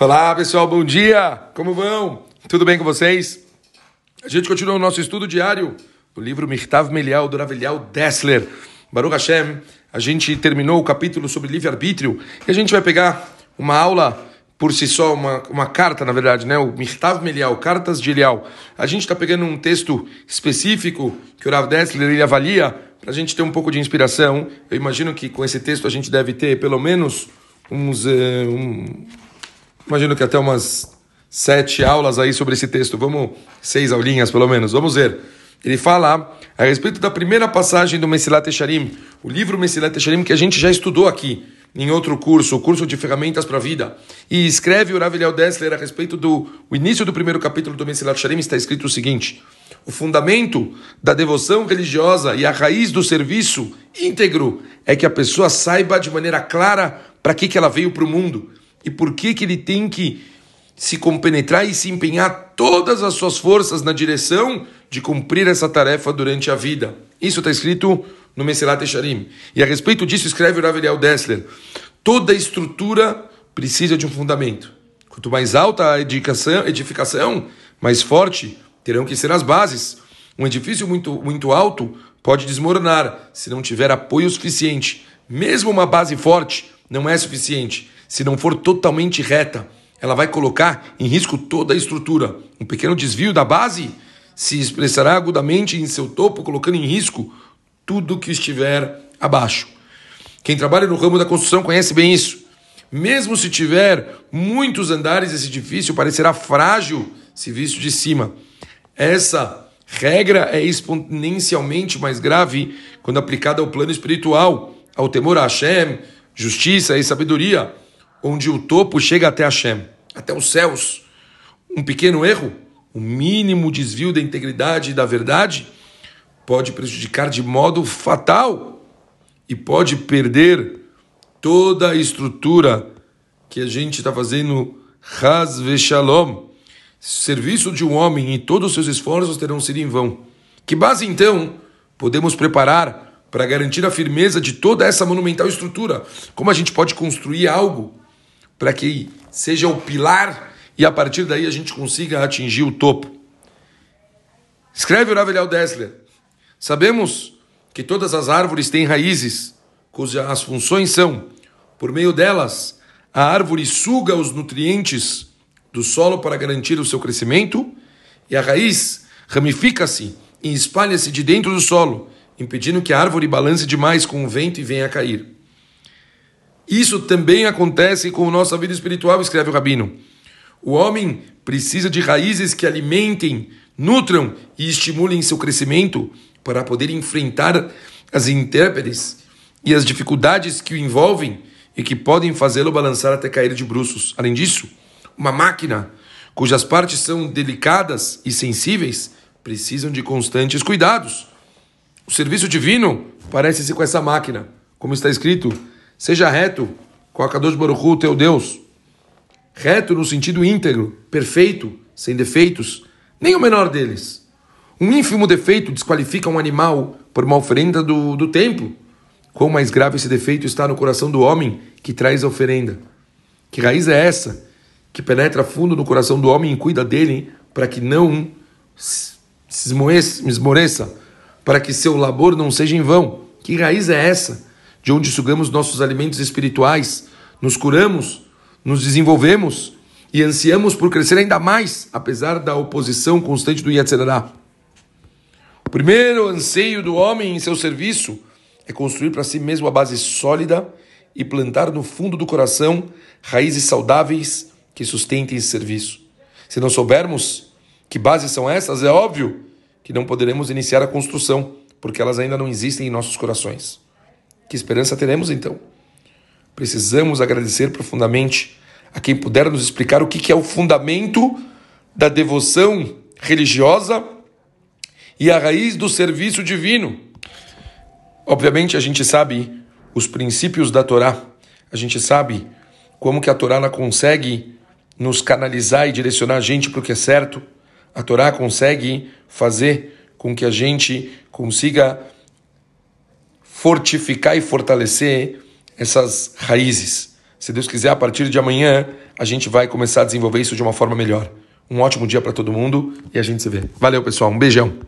Olá pessoal, bom dia! Como vão? Tudo bem com vocês? A gente continua o nosso estudo diário do livro Mirtav Melial, do Ravelial Dessler. Baruch Hashem, a gente terminou o capítulo sobre livre-arbítrio e a gente vai pegar uma aula por si só, uma, uma carta, na verdade, né? o Mirtav Melial, Cartas de Elial. A gente está pegando um texto específico que o Rav Dessler ele avalia para a gente ter um pouco de inspiração. Eu imagino que com esse texto a gente deve ter pelo menos uns. Uh, um, imagino que até umas sete aulas aí sobre esse texto. Vamos, seis aulinhas pelo menos. Vamos ver. Ele fala a respeito da primeira passagem do Mesilat Echarim, o livro Mesilat Echarim que a gente já estudou aqui em outro curso, o curso de ferramentas para a vida. E escreve o Rav Dessler a respeito do início do primeiro capítulo do Mesilat Echarim, está escrito o seguinte: o fundamento da devoção religiosa e a raiz do serviço íntegro é que a pessoa saiba de maneira clara para que, que ela veio para o mundo e por que, que ele tem que se compenetrar e se empenhar todas as suas forças na direção de cumprir essa tarefa durante a vida. Isso está escrito no Meselat Echarim. E a respeito disso escreve o Rav Eliel Dessler. Toda estrutura precisa de um fundamento. Quanto mais alta a edificação, edificação, mais forte terão que ser as bases. Um edifício muito, muito alto pode desmoronar se não tiver apoio suficiente. Mesmo uma base forte não é suficiente se não for totalmente reta ela vai colocar em risco toda a estrutura. Um pequeno desvio da base se expressará agudamente em seu topo, colocando em risco tudo que estiver abaixo. Quem trabalha no ramo da construção conhece bem isso. Mesmo se tiver muitos andares, esse edifício parecerá frágil se visto de cima. Essa regra é exponencialmente mais grave quando aplicada ao plano espiritual, ao temor a Hashem, justiça e sabedoria, onde o topo chega até Hashem até os céus, um pequeno erro, um mínimo desvio da integridade e da verdade, pode prejudicar de modo fatal e pode perder toda a estrutura que a gente está fazendo Haz Shalom. Serviço de um homem e todos os seus esforços terão sido em vão. Que base então podemos preparar para garantir a firmeza de toda essa monumental estrutura? Como a gente pode construir algo para que seja o pilar e a partir daí a gente consiga atingir o topo. Escreve o Ravelhal Dessler. Sabemos que todas as árvores têm raízes, cujas funções são, por meio delas, a árvore suga os nutrientes do solo para garantir o seu crescimento, e a raiz ramifica-se e espalha-se de dentro do solo, impedindo que a árvore balance demais com o vento e venha a cair. Isso também acontece com nossa vida espiritual, escreve o Rabino. O homem precisa de raízes que alimentem, nutram e estimulem seu crescimento para poder enfrentar as intérpretes e as dificuldades que o envolvem e que podem fazê-lo balançar até cair de bruços. Além disso, uma máquina cujas partes são delicadas e sensíveis precisam de constantes cuidados. O serviço divino parece-se com essa máquina, como está escrito Seja reto com a Kadosh Baruchu, teu Deus. Reto no sentido íntegro, perfeito, sem defeitos, nem o menor deles. Um ínfimo defeito desqualifica um animal por uma oferenda do, do templo. Quão mais grave esse defeito está no coração do homem que traz a oferenda. Que raiz é essa que penetra fundo no coração do homem e cuida dele para que não se esmoreça, para que seu labor não seja em vão? Que raiz é essa? de onde sugamos nossos alimentos espirituais, nos curamos, nos desenvolvemos e ansiamos por crescer ainda mais, apesar da oposição constante do Yetzirah. O primeiro anseio do homem em seu serviço é construir para si mesmo a base sólida e plantar no fundo do coração raízes saudáveis que sustentem esse serviço. Se não soubermos que bases são essas, é óbvio que não poderemos iniciar a construção, porque elas ainda não existem em nossos corações. Que esperança teremos então? Precisamos agradecer profundamente a quem puder nos explicar o que é o fundamento da devoção religiosa e a raiz do serviço divino. Obviamente, a gente sabe os princípios da Torá, a gente sabe como que a Torá consegue nos canalizar e direcionar a gente para o que é certo. A Torá consegue fazer com que a gente consiga fortificar e fortalecer essas raízes. Se Deus quiser, a partir de amanhã, a gente vai começar a desenvolver isso de uma forma melhor. Um ótimo dia para todo mundo e a gente se vê. Valeu, pessoal. Um beijão.